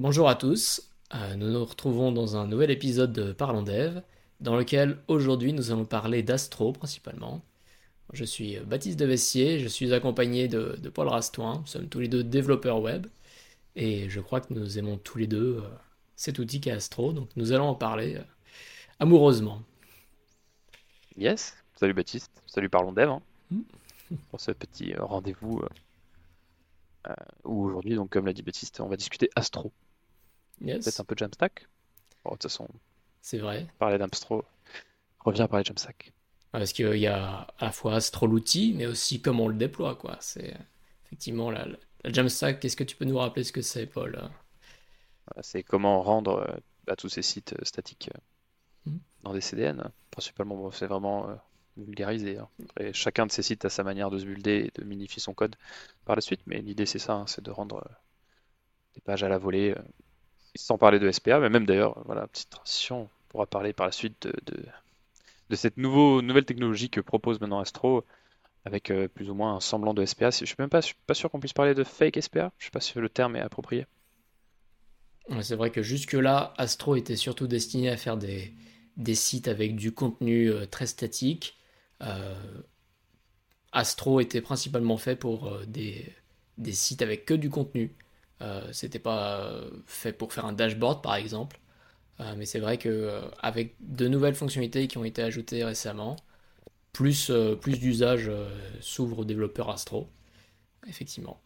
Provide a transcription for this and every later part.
Bonjour à tous, euh, nous nous retrouvons dans un nouvel épisode de Parlons Dev, dans lequel aujourd'hui nous allons parler d'Astro principalement. Je suis Baptiste de Vessier, je suis accompagné de, Paul Rastoin, nous sommes tous les deux développeurs web, et je crois que nous aimons tous les deux euh, cet outil qu'est Astro, donc nous allons en parler euh, amoureusement. Yes, salut Baptiste, salut Parlons Dev, hein, hmm. pour ce petit rendez-vous où aujourd'hui, donc comme l'a dit Baptiste, on va discuter Astro. Yes. Peut-être un peu Jamstack. Bon, de toute façon, c'est vrai. Parler d'Astro revient à parler de Jamstack. parce qu'il y a à la fois Astro l'outil, mais aussi comment on le déploie. quoi. C'est effectivement la, Jamstack. Qu'est-ce que tu peux nous rappeler ce que c'est, Paul? C'est comment rendre à euh, bah, tous ces sites euh, statiques euh, hmm. dans des CDN. Principalement, c'est vraiment vulgarisé. Hein. chacun de ces sites a sa manière de se builder et de minifier son code par la suite, mais l'idée c'est ça, hein, c'est de rendre des pages à la volée sans parler de SPA, mais même d'ailleurs, voilà, petite transition, on pourra parler par la suite de, de, cette nouveau, nouvelle technologie que propose maintenant Astro, avec euh, plus ou moins un semblant de SPA. Je suis même pas, pas sûr qu'on puisse parler de fake SPA, je sais pas si le terme est approprié. C'est vrai que jusque-là, Astro était surtout destiné à faire des, des sites avec du contenu euh, très statique. Euh, Astro était principalement fait pour des, des sites avec que du contenu. Euh, c'était pas fait pour faire un dashboard par exemple. Euh, mais c'est vrai que euh, avec de nouvelles fonctionnalités qui ont été ajoutées récemment, plus, plus d'usage s'ouvre aux développeurs Astro. Effectivement.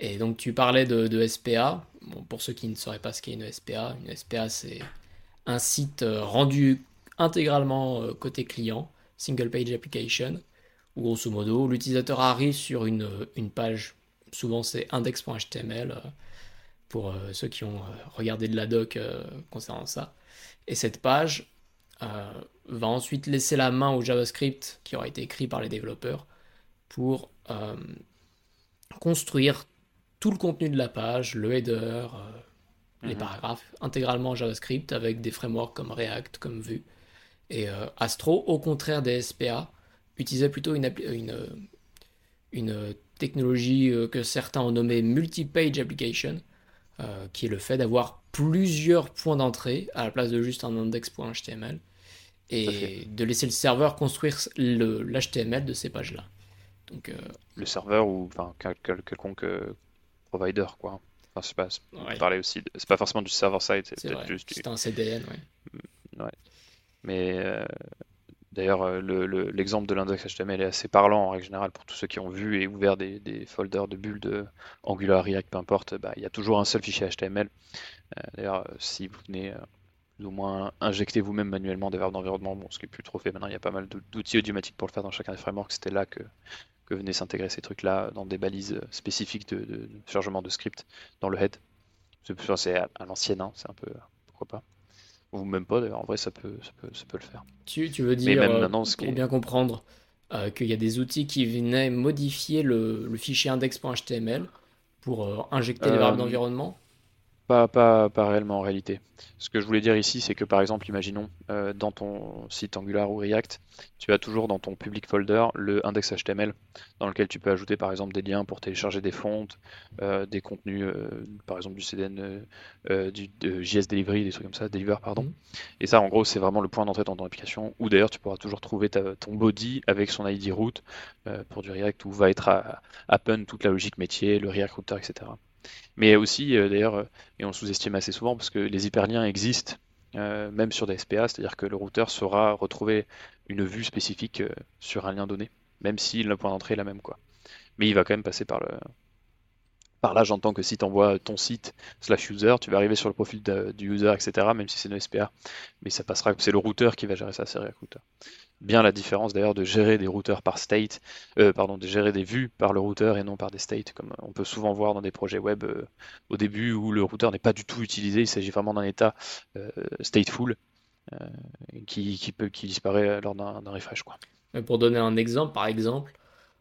Et donc tu parlais de, SPA. Bon, pour ceux qui ne sauraient pas ce qu'est une SPA, une SPA c'est un site rendu intégralement côté client, single page application, où grosso modo l'utilisateur arrive sur une page souvent c'est index.html euh, pour euh, ceux qui ont euh, regardé de la doc concernant ça. Et cette page va ensuite laisser la main au JavaScript qui aura été écrit par les développeurs pour construire tout le contenu de la page, le header, les mhm. paragraphes, intégralement en JavaScript avec des frameworks comme React, comme Vue. Et Astro, au contraire des SPA, utilisait plutôt une, une, une technologie euh, que certains ont nommée multi-page application, euh, qui est le fait d'avoir plusieurs points d'entrée à la place de juste un index.html et de laisser le serveur construire l'HTML de ces pages-là. Donc, euh, Le serveur ou enfin, quelconque provider, quoi. Enfin, c'est pas, parler aussi, c'est pas forcément du server-side, c'est juste C'est un CDN, ouais. Mm, ouais. Mais D'ailleurs, euh, l'exemple de l'index HTML est assez parlant en règle générale pour tous ceux qui ont vu et ouvert des, folders de bulles de Angular, React, peu importe. Bah, il y a toujours un seul fichier HTML. Euh, d'ailleurs, euh, si vous venez plus ou moins injecter vous-même manuellement des verbes d'environnement, bon, ce qui est plus trop fait maintenant, il y a pas mal d'outils automatiques pour le faire dans chacun des frameworks. C'était là que, que venaient s'intégrer ces trucs-là dans des balises spécifiques de, chargement de script dans le head. C'est à, à l'ancienne, hein, c'est un peu pourquoi pas ou même pas d'ailleurs, en vrai ça peut, ça peut, ça peut le faire. Tu, tu veux dire, même euh, maintenant, ce pour bien comprendre, euh, qu'il y a des outils qui venaient modifier le, le fichier index.html pour euh, injecter les variables d'environnement? Pas, pas, pas, réellement en réalité. Ce que je voulais dire ici, c'est que par exemple, imaginons euh, dans ton site Angular ou React, tu as toujours dans ton public folder le index HTML dans lequel tu peux ajouter par exemple des liens pour télécharger des fontes, euh, des contenus, euh, par exemple du CDN, du JS Delivery, des trucs comme ça, Deliver, pardon. Mhm. Et ça, en gros, c'est vraiment le point d'entrée dans ton application. Ou d'ailleurs, tu pourras toujours trouver ton body avec son ID route pour du React où va être à, append toute la logique métier, le React Router, etc. Mais aussi, euh, d'ailleurs, euh, et on sous-estime assez souvent parce que les hyperliens existent euh, même sur des SPA, c'est-à-dire que le routeur saura retrouver une vue spécifique sur un lien donné, même si le point d'entrée est la même. Quoi. Mais il va quand même passer par le, par là, j'entends que si tu envoies ton site slash user, tu vas arriver sur le profil du user, etc., même si c'est une SPA. Mais ça passera, c'est le routeur qui va gérer ça, c'est. Bien la différence d'ailleurs de gérer des routeurs par state, euh, pardon, de gérer des vues par le routeur et non par des states, comme on peut souvent voir dans des projets web euh, au début où le routeur n'est pas du tout utilisé, il s'agit vraiment d'un état euh, stateful qui, peut, qui disparaît lors d'un refresh. Quoi. Pour donner un exemple, par exemple,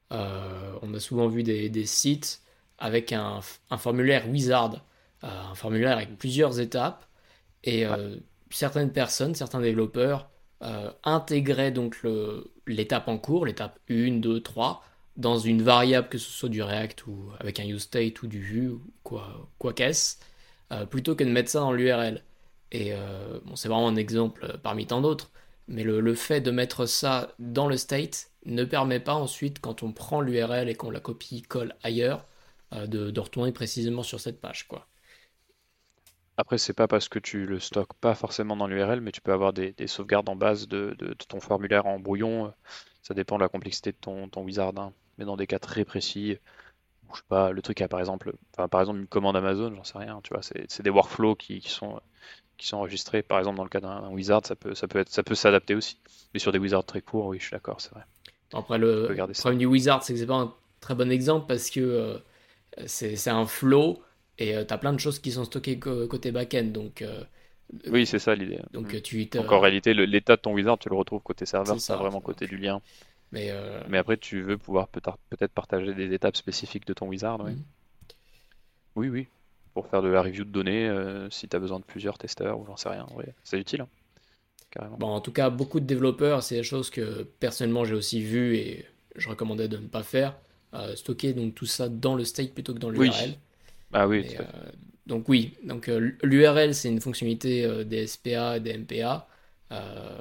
on a souvent vu des, des sites avec un, formulaire wizard, un formulaire avec plusieurs étapes, et certaines personnes, certains développeurs euh, intégraient donc l'étape en cours, l'étape 1, 2, 3, dans une variable, que ce soit du React ou avec un useState ou du Vue, ou quoi, qu'est-ce, plutôt que de mettre ça dans l'URL. Et bon, c'est vraiment un exemple parmi tant d'autres, mais le, fait de mettre ça dans le state ne permet pas ensuite, quand on prend l'URL et qu'on la copie-colle ailleurs, de, de, retourner précisément sur cette page. quoi. Après, c'est pas parce que tu le stockes pas forcément dans l'URL, mais tu peux avoir des, sauvegardes en base de, ton formulaire en brouillon. Ça dépend de la complexité de ton, wizard. Hein. Mais dans des cas très précis, je sais pas, le truc a par exemple, par exemple une commande Amazon, j'en sais rien, tu vois, c'est des workflows qui, sont, qui sont enregistrés. Par exemple, dans le cas d'un wizard, ça peut, ça peut être, ça peut s'adapter aussi. Mais sur des wizards très courts, oui, je suis d'accord, c'est vrai. Après, le problème du wizard, c'est que c'est pas un très bon exemple parce que euh, c'est un flow et euh, tu as plein de choses qui sont stockées côté back-end. Donc, euh, oui, c'est ça l'idée. Donc, mm. tu donc en réalité, l'état de ton wizard, tu le retrouves côté serveur, c'est vraiment côté du lien. Mais, euh, Mais après, tu veux pouvoir peut-être partager des étapes spécifiques de ton wizard. Oui, mm. oui. oui. Pour faire de la review de données, si tu as besoin de plusieurs testeurs ou j'en sais rien. c'est utile. Hein. Carrément. Bon, en tout cas, beaucoup de développeurs, c'est des choses que personnellement j'ai aussi vues et je recommandais de ne pas faire. stocker donc tout ça dans le state plutôt que dans l'URL. Ah oui. Euh, donc oui, donc euh, l'URL c'est une fonctionnalité euh, des SPA et des MPA.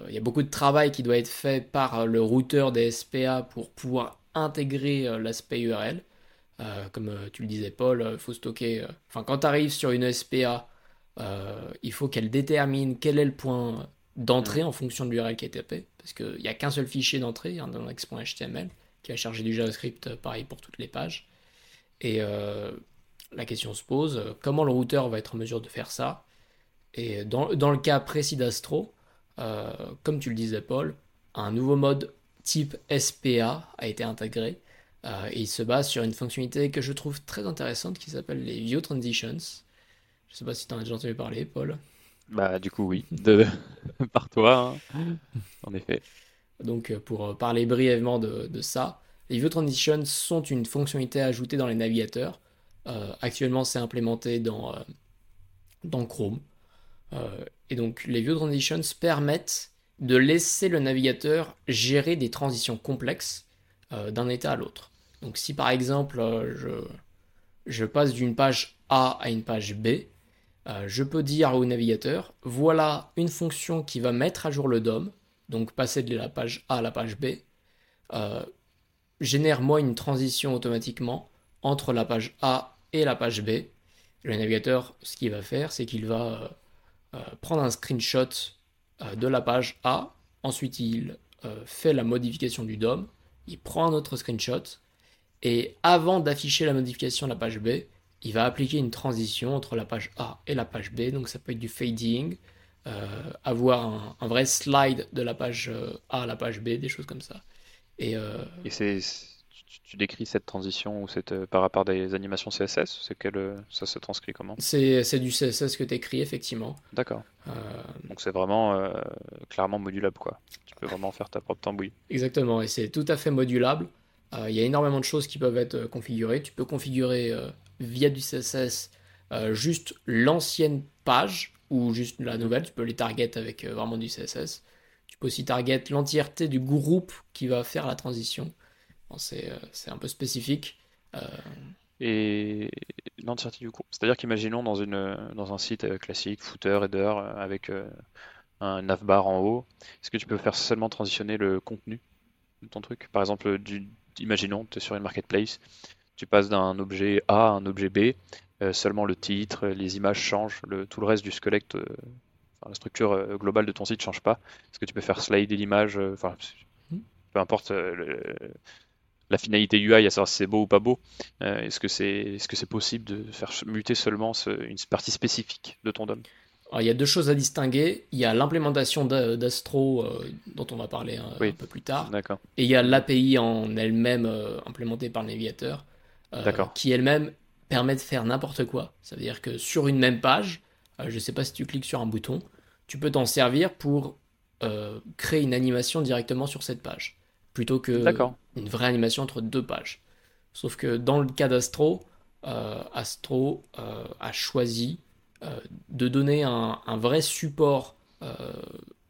Il y a beaucoup de travail qui doit être fait par le routeur des SPA pour pouvoir intégrer l'aspect URL. comme tu le disais Paul, il faut stocker. Enfin, quand tu arrives sur une SPA, il faut qu'elle détermine quel est le point d'entrée en fonction de l'URL qui est tapé. Parce qu'il n'y a qu'un seul fichier d'entrée, un index.html, qui va charger du JavaScript pareil pour toutes les pages. Et la question se pose, euh, comment le routeur va être en mesure de faire ça Et dans, le cas précis d'Astro, euh, comme tu le disais Paul, un nouveau mode type SPA a été intégré euh, et il se base sur une fonctionnalité que je trouve très intéressante qui s'appelle les View Transitions. Je ne sais pas si tu en as déjà entendu parler, Paul. Bah du coup oui, de... par toi, hein. en effet. Donc pour parler brièvement de, de ça, les View Transitions sont une fonctionnalité ajoutée dans les navigateurs actuellement, c'est implémenté dans, euh, dans Chrome. Euh, et donc, les View Transitions permettent de laisser le navigateur gérer des transitions complexes d'un état à l'autre. Donc, si par exemple, je passe d'une page A à une page B, je peux dire au navigateur, voilà une fonction qui va mettre à jour le DOM, donc passer de la page A à la page B, génère-moi une transition automatiquement entre la page A et la page B. Le navigateur, ce qu'il va faire, c'est qu'il va euh, euh, prendre un screenshot euh, de la page A, ensuite il fait la modification du DOM, il prend un autre screenshot, et avant d'afficher la modification de la page B, il va appliquer une transition entre la page A et la page B, donc ça peut être du fading, avoir un, vrai slide de la page A à la page B, des choses comme ça. Et, et c'est tu, décris cette transition ou cette, euh, par rapport à des animations CSS C'est quel, euh, ça se transcrit comment? C'est, du CSS que tu écris, effectivement. D'accord. Euh, Donc c'est vraiment clairement modulable, quoi. Tu peux vraiment faire ta propre tambouille. Exactement, et c'est tout à fait modulable. Il y a énormément de choses qui peuvent être configurées. Tu peux configurer via du CSS juste l'ancienne page ou juste la nouvelle. Tu peux les target avec vraiment du CSS. Tu peux aussi target l'entièreté du groupe qui va faire la transition. Euh, c'est un peu spécifique. Euh, Et l'entièreté du groupe. C'est-à-dire qu'imaginons dans, une, dans un site euh, classique, footer, header, avec un navbar en haut, est-ce que tu peux faire seulement transitionner le contenu de ton truc? Par exemple, du, imaginons, tu es sur une marketplace, tu passes d'un objet A à un objet B, seulement le titre, les images changent, le, tout le reste du squelette, la structure globale de ton site ne change pas. Est-ce que tu peux faire slider l'image Enfin, hmm. peu importe le, la finalité UI, à savoir si c'est beau ou pas beau. Euh, est-ce que c'est est -ce c'est possible de faire muter seulement une partie spécifique de ton DOM? Il y a deux choses à distinguer. Il y a l'implémentation d'Astro, euh, dont on va parler un, peu plus tard. Et il y a l'API en elle-même euh, implémentée par le navigateur, qui elle-même permet de faire n'importe quoi. Ça veut dire que sur une même page, je ne sais pas si tu cliques sur un bouton, tu peux t'en servir pour créer une animation directement sur cette page plutôt que une vraie animation entre deux pages. Sauf que dans le cas d'Astro, euh, Astro euh, a choisi euh, de donner un, vrai support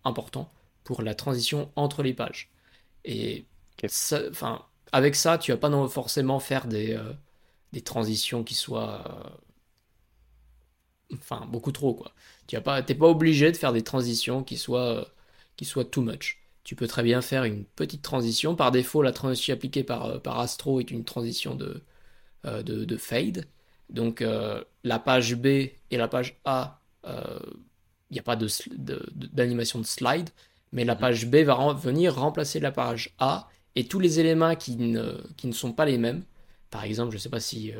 important pour la transition entre les pages. Et avec ça, tu vas pas forcément faire des, des transitions qui soient enfin beaucoup trop quoi. Tu n'es pas, pas obligé de faire des transitions qui soient, qui soient too much. Tu peux très bien faire une petite transition. Par défaut, la transition appliquée par, par Astro est une transition de, de, de, fade. Donc la page B et la page A, il n'y a pas d'animation de, de, slide, mais la page B va venir remplacer la page A et tous les éléments qui ne, qui ne sont pas les mêmes. Par exemple, je ne sais pas si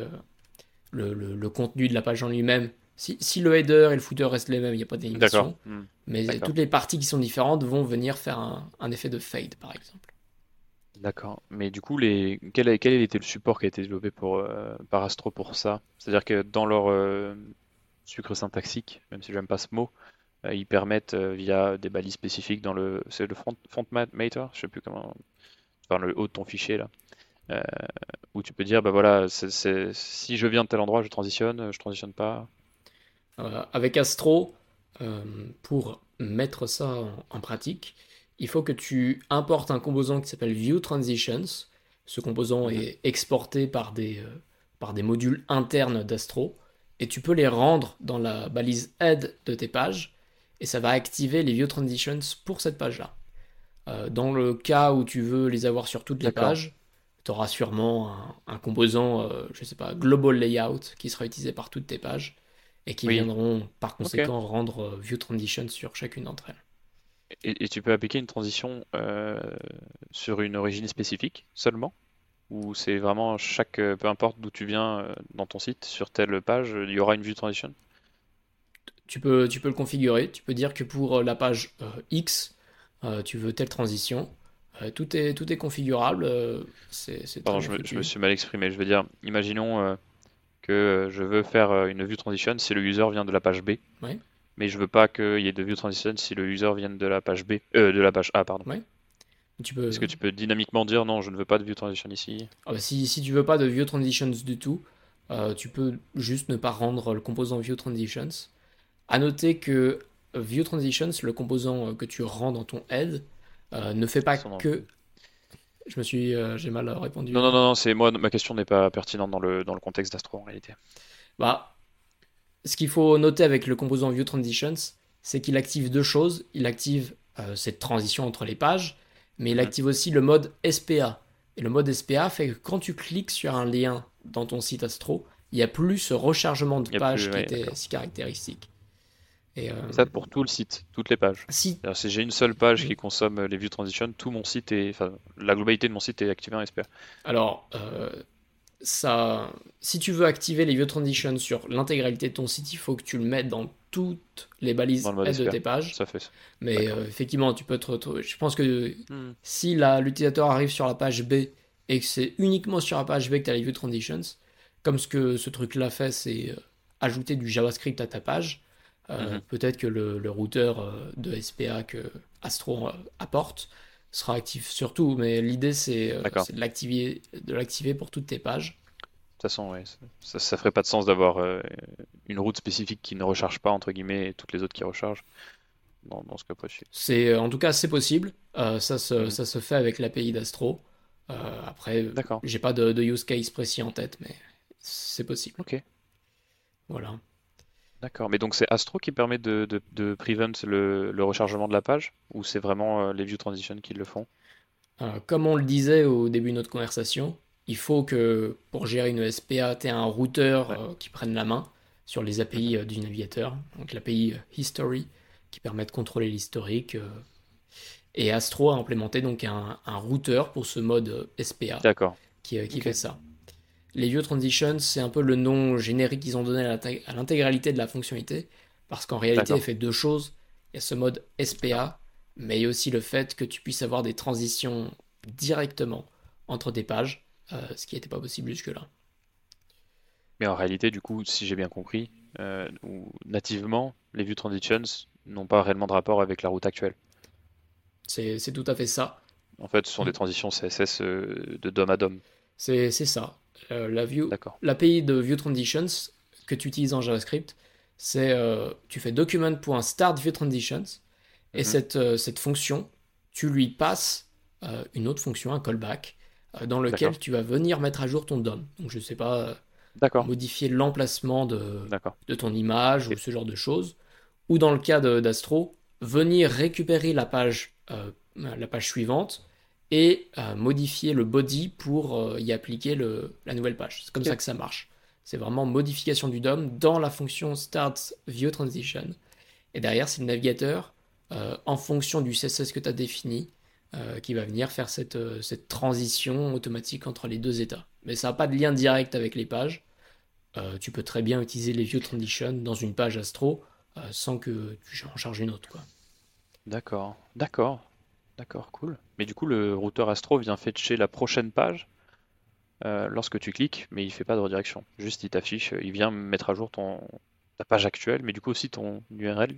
le, le, contenu de la page en lui-même. Si, si, le header et le footer restent les mêmes, il n'y a pas d'animation. Hmm. Mais toutes les parties qui sont différentes vont venir faire un, un effet de fade, par exemple. D'accord. Mais du coup, les... quel, était le support qui a été développé pour, euh, par Astro pour ça? C'est-à-dire que dans leur euh, sucre syntaxique, même si j'aime pas ce mot, euh, ils permettent via des balises spécifiques dans le, c'est le front, front matter, je sais plus comment, enfin le haut de ton fichier là, euh, où tu peux dire, bah voilà, si je viens de tel endroit, je transitionne, je transitionne pas. Euh, avec Astro, euh, pour mettre ça en, pratique, il faut que tu importes un composant qui s'appelle View Transitions. Ce composant est exporté par des, par des modules internes d'Astro. Et tu peux les rendre dans la balise add de tes pages. Et ça va activer les View Transitions pour cette page-là. dans le cas où tu veux les avoir sur toutes les pages, tu auras sûrement un, composant, euh, je sais pas, global layout qui sera utilisé par toutes tes pages et qui viendront par conséquent rendre euh, view transition sur chacune d'entre elles. Et, tu peux appliquer une transition euh, sur une origine spécifique seulement? Ou c'est vraiment chaque, peu importe d'où tu viens dans ton site, sur telle page, il y aura une view transition? Tu peux, tu peux le configurer, tu peux dire que pour la page X, tu veux telle transition, euh, tout, est, tout est configurable. Euh, c'est, Pardon, je me, suis mal exprimé. Je veux dire, imaginons euh, que je veux faire une view transition si le user vient de la page B. Mais je veux pas qu'il y ait de view transition si le user vient de la page B, de la page A, pardon. Tu peux... Est-ce que tu peux dynamiquement dire non, je ne veux pas de view transition ici? Ah bah si, si tu veux pas de view transitions du tout, tu peux juste ne pas rendre le composant view transitions. À noter que view transitions, le composant que tu rends dans ton head, euh, ne fait pas que. Je me suis, euh, j'ai mal répondu. Non, non, non, c'est moi, ma question n'est pas pertinente dans le, dans le contexte d'Astro en réalité. Bah, ce qu'il faut noter avec le composant View Transitions, c'est qu'il active deux choses. Il active euh, cette transition entre les pages, mais il active aussi le mode SPA. Et le mode SPA fait que quand tu cliques sur un lien dans ton site Astro, il n'y a plus ce rechargement de page qui était si caractéristique. Et, euh, Ça pour tout le site, toutes les pages. Si, si j'ai une seule page qui consomme les view transitions, tout mon site est, enfin, la globalité de mon site est activée en SPA. Alors, euh, ça, si tu veux activer les view transitions sur l'intégralité de ton site, il faut que tu le mettes dans toutes les balises de tes pages. Ça fait ça. Mais euh, effectivement, tu peux te retrouver. Je pense que hmm. si l'utilisateur arrive sur la page B et que c'est uniquement sur la page B que tu as les view transitions, comme ce que ce truc-là fait, c'est ajouter du JavaScript à ta page euh, mhm. Peut-être que le, routeur euh, de SPA que Astro euh, apporte sera actif sur tout, mais l'idée c'est de l'activer, pour toutes tes pages. De toute façon, ouais, ça, ça ferait pas de sens d'avoir une route spécifique qui ne recharge pas entre guillemets et toutes les autres qui rechargent. Dans, dans ce cas précis. C'est en tout cas c'est possible. ça, se, mhm. ça se fait avec l'API d'Astro. après, j'ai pas de, de, use case précis en tête, mais c'est possible. Ok. Voilà. D'accord, mais donc c'est Astro qui permet de, de, prevent le, rechargement de la page ou c'est vraiment euh, les view transitions qui le font? Euh, Comme on le disait au début de notre conversation, il faut que pour gérer une SPA, tu aies un routeur euh, qui prenne la main sur les API du navigateur, donc l'API History qui permet de contrôler l'historique. et Astro a implémenté donc un, un, routeur pour ce mode SPA qui, qui fait ça. Les View Transitions, c'est un peu le nom générique qu'ils ont donné à l'intégralité de la fonctionnalité, parce qu'en réalité, elle fait deux choses. Il y a ce mode SPA, mais il y a aussi le fait que tu puisses avoir des transitions directement entre tes pages, euh, ce qui n'était pas possible jusque-là. Mais en réalité, du coup, si j'ai bien compris, euh, nativement, les View Transitions n'ont pas réellement de rapport avec la route actuelle. C'est tout à fait ça. En fait, ce sont des transitions CSS euh, de DOM à DOM. C'est ça. Euh, la view, l'API de View Transitions que tu utilises en JavaScript, c'est euh, tu fais document.startViewTransitions et mhm. cette, euh, cette fonction, tu lui passes une autre fonction, un callback, dans lequel tu vas venir mettre à jour ton DOM. Donc je sais pas, modifier l'emplacement de, de ton image ou ce genre de choses. Ou dans le cas d'Astro, venir récupérer la page, euh, la page suivante et euh, modifier le body pour euh, y appliquer le, la nouvelle page. C'est comme ça que ça marche. C'est vraiment modification du DOM dans la fonction Start View Transition. Et derrière, c'est le navigateur, en fonction du CSS que tu as défini, qui va venir faire cette, cette transition automatique entre les deux états. Mais ça n'a pas de lien direct avec les pages. tu peux très bien utiliser les View Transition dans une page Astro sans que tu en charges une autre. Quoi. D'accord, d'accord, d'accord, cool. Mais du coup, le routeur Astro vient fetcher la prochaine page euh, lorsque tu cliques, mais il fait pas de redirection. Juste, il t'affiche, il vient mettre à jour ton, ta page actuelle, mais du coup aussi ton URL,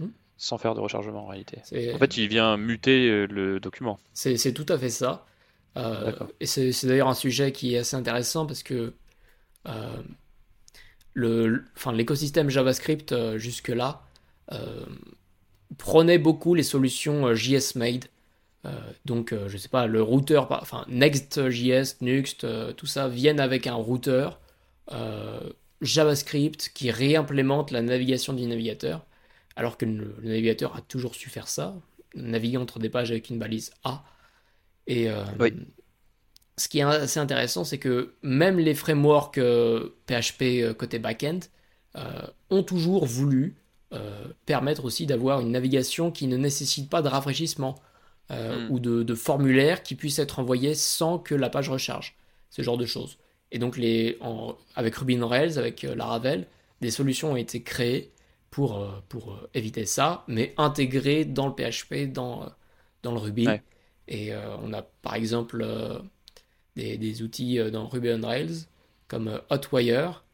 hmm. sans faire de rechargement en réalité. En fait, il vient muter euh, le document. C'est tout à fait ça. Euh, et c'est d'ailleurs un sujet qui est assez intéressant parce que l'écosystème JavaScript jusque-là prenait beaucoup les solutions euh, JS Made. Euh, donc, euh, je sais pas, le routeur, enfin Next.js, Nuxt, tout ça viennent avec un routeur JavaScript qui réimplémente la navigation du navigateur, alors que le, navigateur a toujours su faire ça, naviguer entre des pages avec une balise A. Et ce qui est assez intéressant, c'est que même les frameworks PHP côté backend ont toujours voulu euh, permettre aussi d'avoir une navigation qui ne nécessite pas de rafraîchissement euh, hmm. ou de, formulaire qui puisse être envoyé sans que la page recharge, ce genre de choses. Et donc les, avec Ruby on Rails, avec euh, Laravel, des solutions ont été créées pour, pour éviter ça, mais intégrées dans le PHP, dans, dans le Ruby. Et on a par exemple des, des, outils dans Ruby on Rails comme Hotwire euh,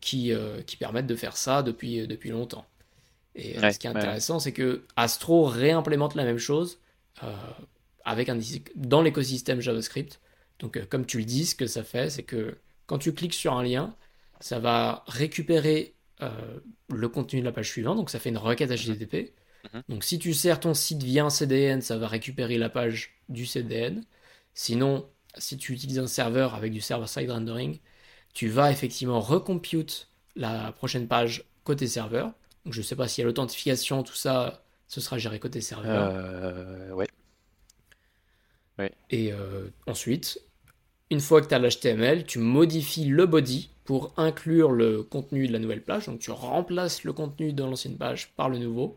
qui, euh, qui permettent de faire ça depuis, euh, depuis longtemps. Et ce qui est intéressant, c'est que Astro réimplémente la même chose avec un, dans l'écosystème JavaScript. Donc, comme tu le dis, ce que ça fait, c'est que quand tu cliques sur un lien, ça va récupérer le contenu de la page suivante. Donc, ça fait une requête HTTP. Mhm. Donc, si tu sers ton site via un CDN, ça va récupérer la page du CDN. Sinon, si tu utilises un serveur avec du server-side rendering, tu vas effectivement recompute la prochaine page côté serveur. Donc, je ne sais pas s'il y a l'authentification, tout ça, ce sera géré côté serveur. Euh, ouais. Et euh, ensuite, une fois que tu as l'HTML, tu modifies le body pour inclure le contenu de la nouvelle page. Donc tu remplaces le contenu de l'ancienne page par le nouveau.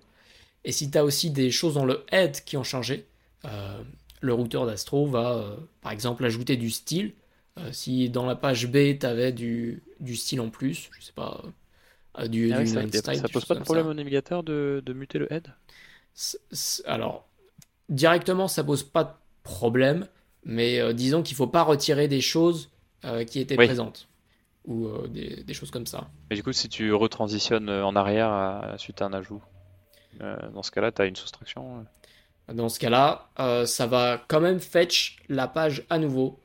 Et si tu as aussi des choses dans le head qui ont changé, euh, le routeur d'Astro va par exemple ajouter du style euh, si dans la page B, tu avais du, du, style en plus, je sais pas, euh, du, ah ça, pose pas de problème au navigateur de, de, muter le head? Alors, directement, ça pose pas de problème, mais euh, disons qu'il faut pas retirer des choses qui étaient présentes. Ou des, des, choses comme ça. Mais du coup, si tu retransitionnes en arrière suite à un ajout, dans ce cas-là, tu as une soustraction Dans ce cas-là, ça va quand même fetch la page à nouveau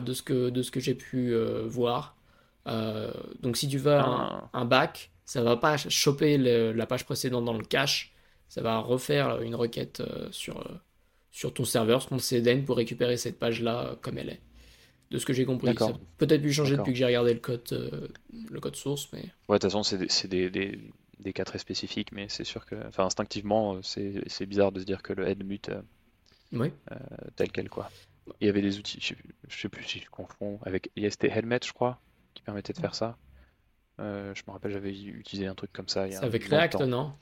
de ce que, de ce que j'ai pu euh, voir. Euh, donc si tu veux un, ah. back, ça va pas choper la page précédente dans le cache, ça va refaire une requête sur, sur ton serveur, sur ton CDN pour récupérer cette page-là comme elle est. De ce que j'ai compris. Ça peut-être pu changer depuis que j'ai regardé le code, le code source. Mais... Ouais, de toute façon, c'est des, des, des, cas très spécifiques, mais c'est sûr que, enfin, instinctivement, c'est bizarre de se dire que le head mute tel quel, quoi. Il y avait des outils, je sais, sais plus si je confonds, avec IST Helmet, je crois, qui permettait de faire ça. Euh, je me rappelle, j'avais utilisé un truc comme ça. C'est avec React, non?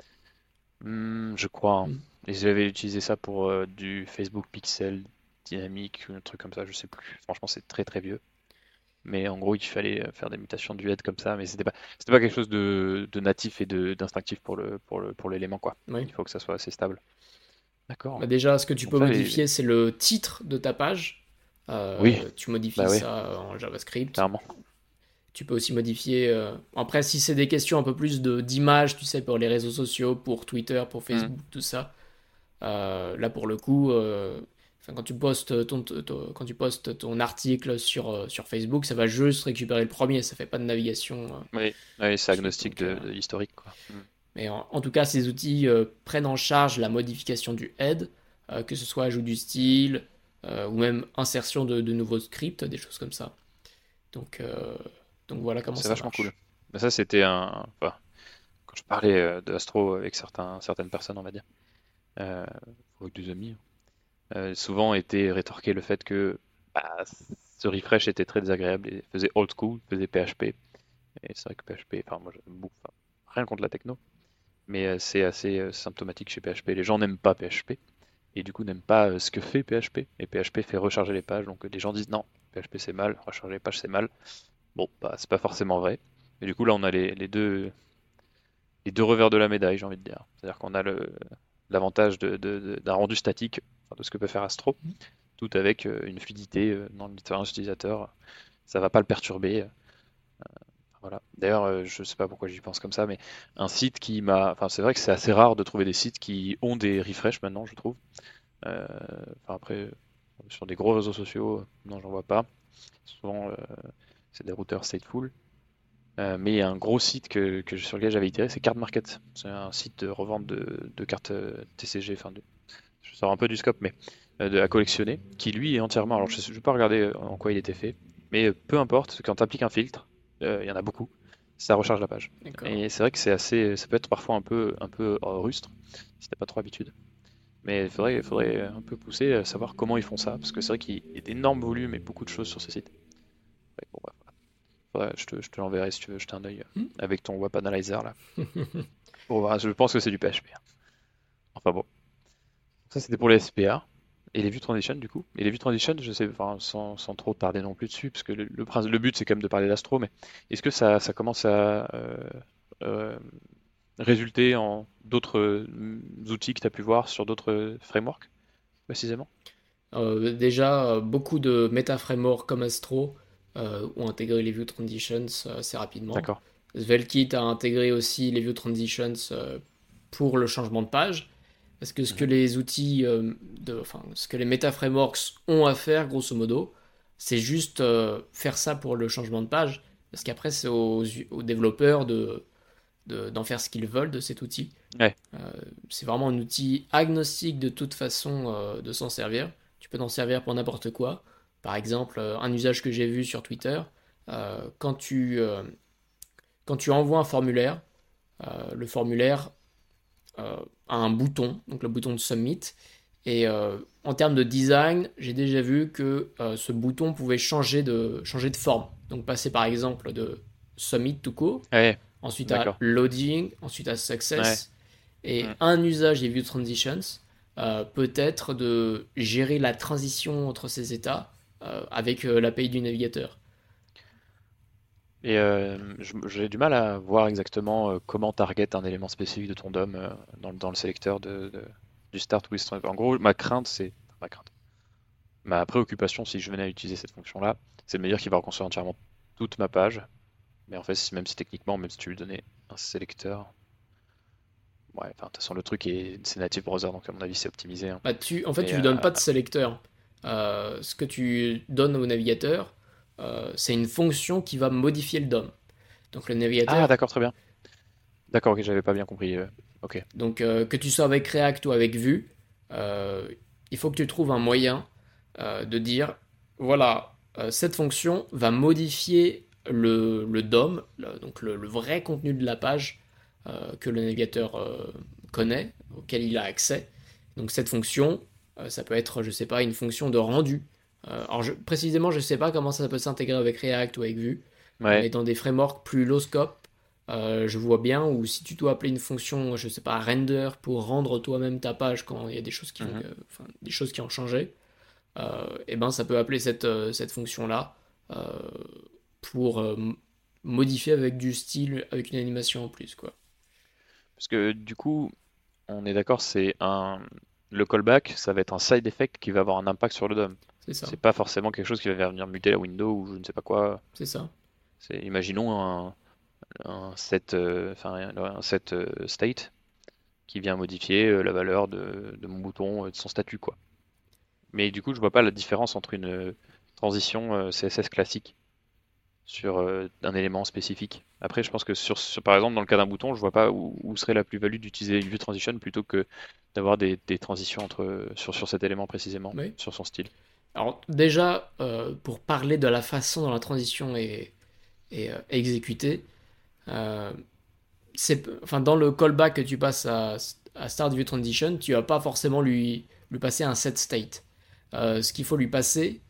Hmm, Je crois. Hein. Et j'avais utilisé ça pour euh, du Facebook Pixel dynamique ou un truc comme ça, je sais plus. Franchement, c'est très très vieux. Mais en gros, il fallait euh, faire des mutations du head comme ça, mais c'était pas, c'était pas quelque chose de, natif et d'instinctif pour le, pour le, pour l'élément quoi. Il faut que ça soit assez stable. D'accord. Bah, déjà, ce que tu peux modifier, c'est le titre de ta page. Euh, oui. Tu modifies bah ça en JavaScript. Clairement. Tu peux aussi modifier. Euh, après, si c'est des questions un peu plus d'images, tu sais, pour les réseaux sociaux, pour Twitter, pour Facebook, mm. tout ça. Euh, là, pour le coup, quand tu postes ton, quand tu postes ton article sur, sur Facebook, ça va juste récupérer le premier. Ça fait pas de navigation. oui, c'est agnostique de, l'historique. Mm. Mais en, tout cas, ces outils euh, prennent en charge la modification du head, euh, que ce soit ajout du style euh, ou même insertion de, nouveaux scripts, des choses comme ça. Donc, Donc voilà comment C'est ça vachement marche. cool. Mais ça, c'était un. enfin, quand je parlais euh, de Astro avec certains, certaines personnes, on va dire, avec des amis, euh, souvent était rétorqué le fait que bah, ce refresh était très désagréable et faisait old school, faisait PHP. Et c'est vrai que PHP, enfin, moi, enfin, rien contre la techno, mais euh, c'est assez euh, symptomatique chez PHP. Les gens n'aiment pas PHP et du coup n'aiment pas euh, ce que fait PHP. Et PHP fait recharger les pages, donc les gens disent non, PHP c'est mal, recharger les pages c'est mal. Bon, bah, c'est pas forcément vrai. Et du coup, là, on a les, les deux, les deux revers de la médaille, j'ai envie de dire. C'est-à-dire qu'on a l'avantage d'un rendu statique, de ce que peut faire Astro, tout avec une fluidité dans l'expérience utilisateur. Ça va pas le perturber. Voilà. D'ailleurs, euh, je sais pas pourquoi j'y pense comme ça, mais un site qui m'a. Enfin, c'est vrai que c'est assez rare de trouver des sites qui ont des refresh maintenant, je trouve. Euh, après, sur des gros réseaux sociaux, non, j'en vois pas. Souvent, euh, c'est des routeurs stateful. Euh, mais un gros site que, que- sur lequel j'avais itéré, c'est Card Market. C'est un site de revente de, cartes euh, TCG, enfin, de- je sors un peu du scope, mais euh, à collectionner, qui lui est entièrement. Alors, je ne vais pas regarder en quoi il était fait, mais euh, peu importe, quand tu appliques un filtre, euh, il y en a beaucoup, ça recharge la page. Et c'est vrai que c'est assez, ça peut être parfois un peu, un peu euh, rustre si t'as pas trop habitude. Mais il faudrait, faudrait un peu pousser à savoir comment ils font ça, parce que c'est vrai qu'il y a d'énormes volumes et beaucoup de choses sur ce site. Ouais, bon, bref, voilà. Faudrait- je te, je te l'enverrai si tu veux jeter un œil euh, Hmm. avec ton web analyzer là. Bon, voilà, je pense que c'est du PHP. hein. Enfin bon. Ça c'était pour les SPA. Et les vues transition du coup. Et les vues transition, je sais, enfin, sans, sans trop tarder non plus dessus, parce que le, le, prince- le but c'est quand même de parler d'astro, mais est-ce que ça, ça commence à euh, euh, résulter en d'autres euh, outils que tu as pu voir sur d'autres frameworks, précisément? Euh, déjà, beaucoup de méta-frameworks comme Astro ont intégré les view transitions assez rapidement. D'accord. Svelkit a intégré aussi les view transitions pour le changement de page. Parce que ce que Mhm. les outils, euh, de, enfin, ce que les méta-frameworks ont à faire, grosso modo, c'est juste euh, faire ça pour le changement de page. Parce qu'après, c'est aux, aux développeurs de, de- d'en faire ce qu'ils veulent de cet outil. Ouais. Euh, c'est vraiment un outil agnostique de toute façon euh, de s'en servir. Tu peux t'en servir pour n'importe quoi. Par exemple, un usage que j'ai vu sur Twitter, euh, quand tu, euh, quand tu envoies un formulaire, euh, le formulaire euh, a un bouton, donc le bouton de submit. Et euh, en termes de design, j'ai déjà vu que euh, ce bouton pouvait changer de, changer de forme. Donc passer par exemple de submit tout court, Ouais, ensuite à loading, ensuite à success. Et Mm. un usage des view transitions euh, peut être de gérer la transition entre ces états euh, avec euh, l'API du navigateur. Et euh, j'ai du mal à voir exactement euh, comment target un élément spécifique de ton DOM euh, dans, le- dans le sélecteur de, de- du start with. En gros, ma crainte, c'est ma crainte. Ma préoccupation, si je venais à utiliser cette fonction-là, c'est de me dire qu'il va reconstruire entièrement toute ma page. Mais en fait, même si techniquement, même si tu lui donnais un sélecteur, ouais, enfin, de toute façon, le truc est, c'est native browser, donc à mon avis, c'est optimisé. hein. Bah, tu, en fait, tu lui donnes pas de sélecteur. Euh, ce que tu donnes au navigateur, c'est une fonction qui va modifier le DOM. Donc le Ah, navigateur, d'accord, très bien. D'accord, ok, j'avais pas bien compris. euh, ok. donc euh, que tu sois avec React ou avec Vue, euh, il faut que tu trouves un moyen euh, de dire, voilà, euh, cette fonction va modifier le, le DOM, le- donc le, le vrai contenu de la page euh, que le navigateur euh, connaît, auquel il a accès. Donc cette fonction, euh, ça peut être, je sais pas, une fonction de rendu. Euh, alors je- précisément, je sais pas comment ça peut s'intégrer avec React ou avec Vue, Ouais, mais dans des frameworks plus low scope, euh, je vois bien, ou si tu dois appeler une fonction, je sais pas, render pour rendre toi-même ta page quand il y a des choses qui, Mhm. euh, enfin, des choses qui ont changé, et ben ça peut appeler cette, cette fonction-là pour modifier avec du style, avec une animation en plus, quoi. parce que du coup, on est d'accord, c'est un. Le callback, ça va être un side effect qui va avoir un impact sur le DOM. C'est ça, C'est pas forcément quelque chose qui va venir muter la window ou je ne sais pas quoi. c'est ça. C'est, imaginons un, un set, euh, un set euh, state qui vient modifier euh, la valeur de, de mon bouton, euh, de son statut, quoi. Mais du coup, je vois pas la différence entre une transition CSS classique sur un élément spécifique. Après, je pense que sur, sur- par exemple, dans le cas d'un bouton, je vois pas où, où serait la plus-value d'utiliser une view transition plutôt que d'avoir des, des transitions entre, sur, sur cet élément précisément, Oui. sur son style. Alors déjà, euh, pour parler de la façon dont la transition est, et exécuter. enfin, dans le callback que tu passes à, à Start View Transition, tu vas pas forcément lui, lui passer un set state. ce qu'il faut lui passer,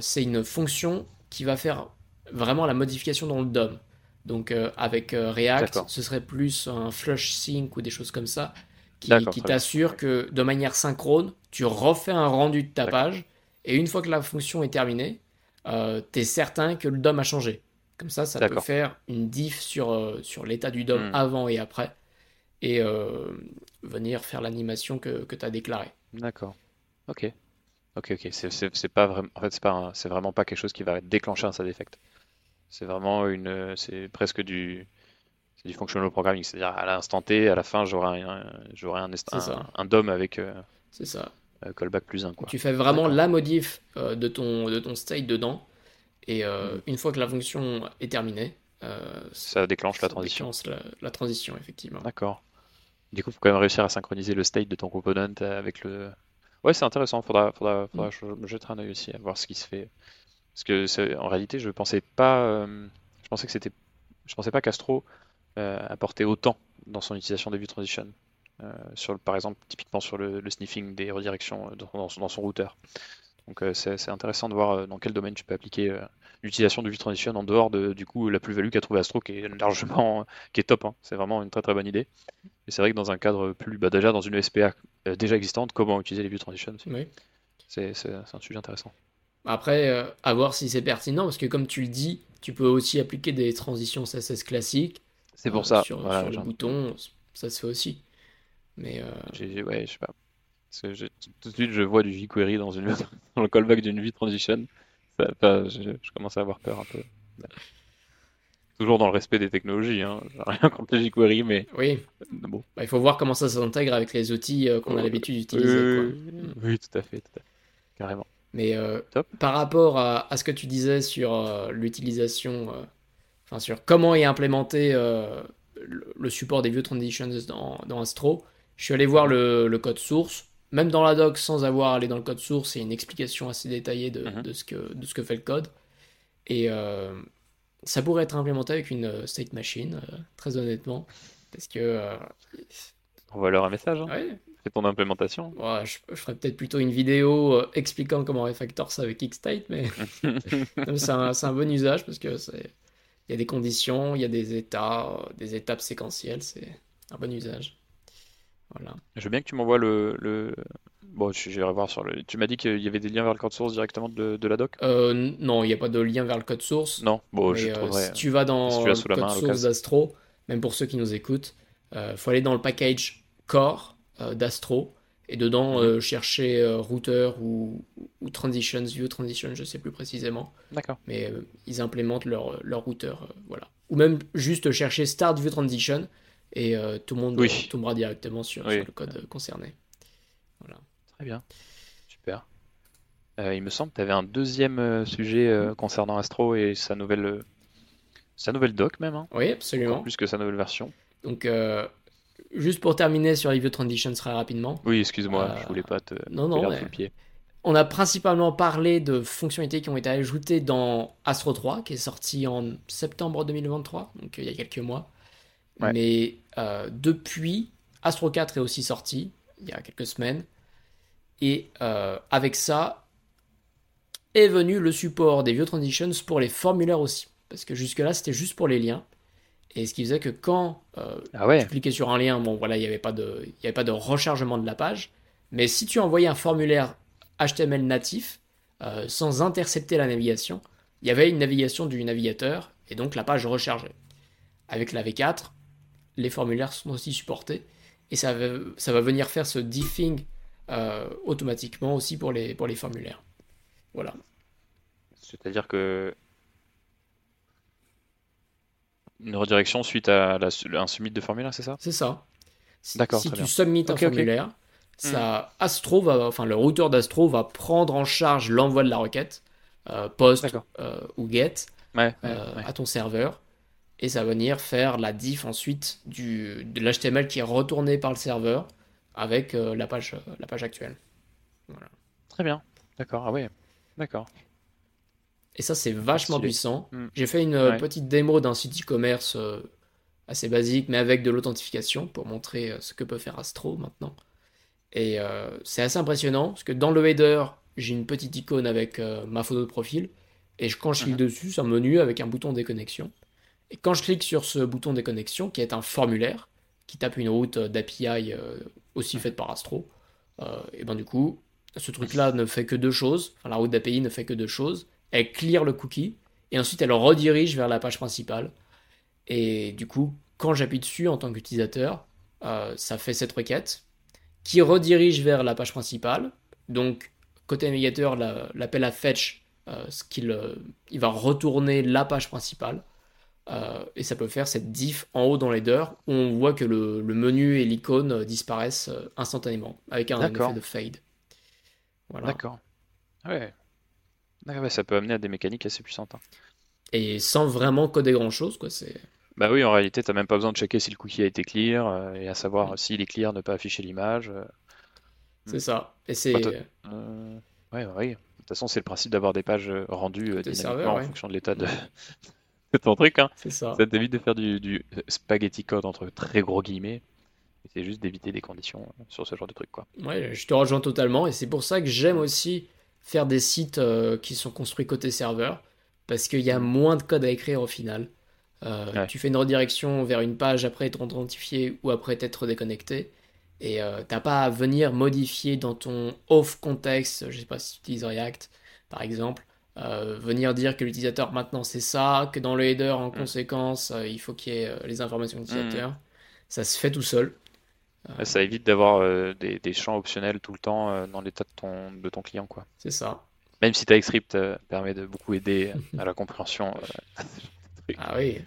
c'est une fonction qui va faire vraiment la modification dans le DOM. Donc avec React, ce serait plus un flush sync ou des choses comme ça qui, t'assure que de manière synchrone, tu refais un rendu de ta page et une fois que la fonction est terminée, euh, tu es certain que le DOM a changé. Comme ça, ça peut faire une diff sur, euh, sur l'état du DOM hmm. avant et après et euh, venir faire l'animation que, que tu as déclarée. D'accord. Ok. Ok, ok. C'est pas vraiment, en fait, c'est pas, c'est vraiment pas quelque chose qui va déclencher un side effect. C'est vraiment une, c'est presque du, du functional programming, c'est-à-dire à, l'instant T, à la fin, j'aurai un, j'aurai un, un, DOM avec euh, c'est ça. Euh, callback plus 1. Quoi. Tu fais vraiment la modif euh, de, ton, de ton state dedans, et mm. une fois que la fonction est terminée, ça déclenche la transition. la, transition, effectivement. D'accord. Du coup, il faut quand même réussir à synchroniser le state de ton component avec le. Ouais, c'est intéressant. Faudra, faudra, faudra mm. je me un œil aussi à voir ce qui se fait. Parce que en réalité, je pensais pas. je pensais que c'était. Je pensais pas qu'Astro euh, apporter autant dans son utilisation des view transition. Euh, sur, par exemple, typiquement sur le, sniffing des redirections euh, dans, dans, son routeur. Donc c'est intéressant de voir dans quel domaine tu peux appliquer l'utilisation de view transition en dehors de du coup la plus-value qu'a trouvé Astro qui est largement qui est top. Hein. C'est vraiment une très très bonne idée. Et c'est vrai que dans un cadre plus bah, déjà dans une SPA déjà existante, comment utiliser les view transition oui. C'est un sujet intéressant. Après, à voir si c'est pertinent, parce que comme tu le dis, tu peux aussi appliquer des transitions CSS classiques, c'est pour ça. Sur, le bouton, ça se fait aussi. Mais euh... ouais, je sais pas. tout de suite, je vois du jQuery dans, une... dans le callback d'une vue transition. je, commence à avoir peur un peu. Toujours dans le respect des technologies, hein. rien contre le jQuery, mais. Oui. Bon. Bah, il faut voir comment ça s'intègre avec les outils euh, qu'on a l'habitude d'utiliser. Oui, tout à fait, tout à fait. Carrément. Mais euh, par rapport à, à, ce que tu disais sur euh, l'utilisation enfin sur comment est implémenté le support des view transitions dans, dans, Astro. Je suis allé voir le, code source. Même dans la doc, sans avoir allé dans le code source, c'est une explication assez détaillée de, mhm. de, ce que, de ce que fait le code. Et euh, ça pourrait être implémenté avec une euh, state machine, très honnêtement. Parce que. On va leur un message. Hein. Fais ton implémentation. Ouais, je, ferais peut-être plutôt une vidéo expliquant comment refactor ça avec Xstate, mais c'est un, un, bon usage parce que c'est il y a des conditions, il y a des états, euh, des étapes séquentielles, c'est un bon usage. Voilà. Je veux bien que tu m'envoies le, le... Bon, j'irai voir sur le. Tu m'as dit qu'il y avait des liens vers le code source directement de, de la doc? Euh, Non, il n'y a pas de lien vers le code source. Non, bon, je euh, Si tu vas dans le code source d'Astro, même pour ceux qui nous écoutent, il faut aller dans le package core d'Astro et dedans mhm. chercher router ou, ou, transitions, view transition, je sais plus précisément. D'accord. Mais euh, ils implémentent leur, leur routeur, euh, voilà. Ou même juste chercher Start View Transition et euh, tout le monde tombera directement sur, le code concerné. Voilà. Très bien. Super. il me semble que tu avais un deuxième sujet concernant Astro et sa nouvelle, sa nouvelle doc même. Hein. Oui, absolument. plus que sa nouvelle version. Donc, juste pour terminer sur les View Transitions très rapidement. Oui, excuse-moi, je voulais pas te, non, non, le pied on a principalement parlé de fonctionnalités qui ont été ajoutées dans Astro 3, qui est sorti en septembre 2023, donc euh, il y a quelques mois. Mais euh, depuis, Astro 4 est aussi sorti, il y a quelques semaines. Et euh, avec ça, est venu le support des View Transitions pour les formulaires aussi. Parce que jusque-là, c'était juste pour les liens. Et ce qui faisait que quand ah tu cliquais sur un lien, bon voilà, il n'y avait, pas de, avait pas de rechargement de la page. Mais si tu envoyais un formulaire HTML natif, euh, sans intercepter la navigation, il y avait une navigation du navigateur et donc la page rechargeait. Avec la V4, les formulaires sont aussi supportés et ça va, ça va venir faire ce diffing euh, automatiquement aussi pour les, pour les formulaires. Voilà. C'est-à-dire que une redirection suite à un submit de formulaire, c'est ça? C'est ça. D'accord. Si tu submits un formulaire, ça, Astro va, enfin le routeur d'Astro va prendre en charge l'envoi de la requête, euh, post euh, ou get, à ton serveur, et ça va venir faire la diff ensuite du, de l'HTML qui est retourné par le serveur avec la, page, la page actuelle. Très bien, d'accord, ah ouais, d'accord. Et ça, c'est vachement puissant. Mm. J'ai fait une euh, Ouais. petite démo d'un site e-commerce euh, assez basique, mais avec de l'authentification pour montrer euh, ce que peut faire Astro maintenant. Et euh, c'est assez impressionnant parce que dans le header, j'ai une petite icône avec euh, ma photo de profil. Et je- quand je clique dessus, c'est un menu avec un bouton déconnexion. Et quand je clique sur ce bouton déconnexion, qui est un formulaire, qui tape une route d'API euh, aussi faite par Astro, euh, et ben du coup, ce truc-là ne fait que deux choses. Enfin, la route d'API ne fait que deux choses. Elle clear le cookie et ensuite elle redirige vers la page principale. Et du coup, quand j'appuie dessus en tant qu'utilisateur, euh, ça fait cette requête qui redirige vers la page principale. Donc, côté navigateur, la- l'appel à fetch, euh, ce qu'il, il va retourner la page principale. Euh, et ça peut faire cette diff en haut dans l'header où on voit que le, le menu et l'icône euh, disparaissent euh, instantanément avec un effet de fade. Voilà. D'accord. Ouais. D'accord, ouais, ça peut amener à des mécaniques assez puissantes. hein. Et sans vraiment coder grand chose, quoi. C'est Bah oui, en réalité, t'as même pas besoin de checker si le cookie a été clear euh, et à savoir s'il est clear, ne pas afficher l'image. euh. c'est ça. Et c'est ouais, ouais. De toute façon, c'est le principe d'avoir des pages rendues dynamiquement serveurs, en fonction de l'état de... de ton truc. Hein. c'est ça. Ça t'évite de faire du, du spaghetti code entre très gros guillemets. Et c'est juste d'éviter des conditions sur ce genre de truc, quoi. Ouais, je te rejoins totalement. Et c'est pour ça que j'aime aussi faire des sites euh, qui sont construits côté serveur. Parce qu'il y a moins de code à écrire au final. Euh, Ouais. Tu fais une redirection vers une page après être authentifié ou après t'être déconnecté. Et euh, t'as pas à venir modifier dans ton off contexte, je sais pas si tu utilises React par exemple, euh, venir dire que l'utilisateur maintenant c'est ça, que dans le header en conséquence euh, il faut qu'il y ait euh, les informations de l'utilisateur. Ça se fait tout seul. Ça évite d'avoir des, des champs optionnels tout le temps dans l'état de ton, de ton client, quoi. C'est ça. Même si TypeScript permet de beaucoup aider à la compréhension Ah oui.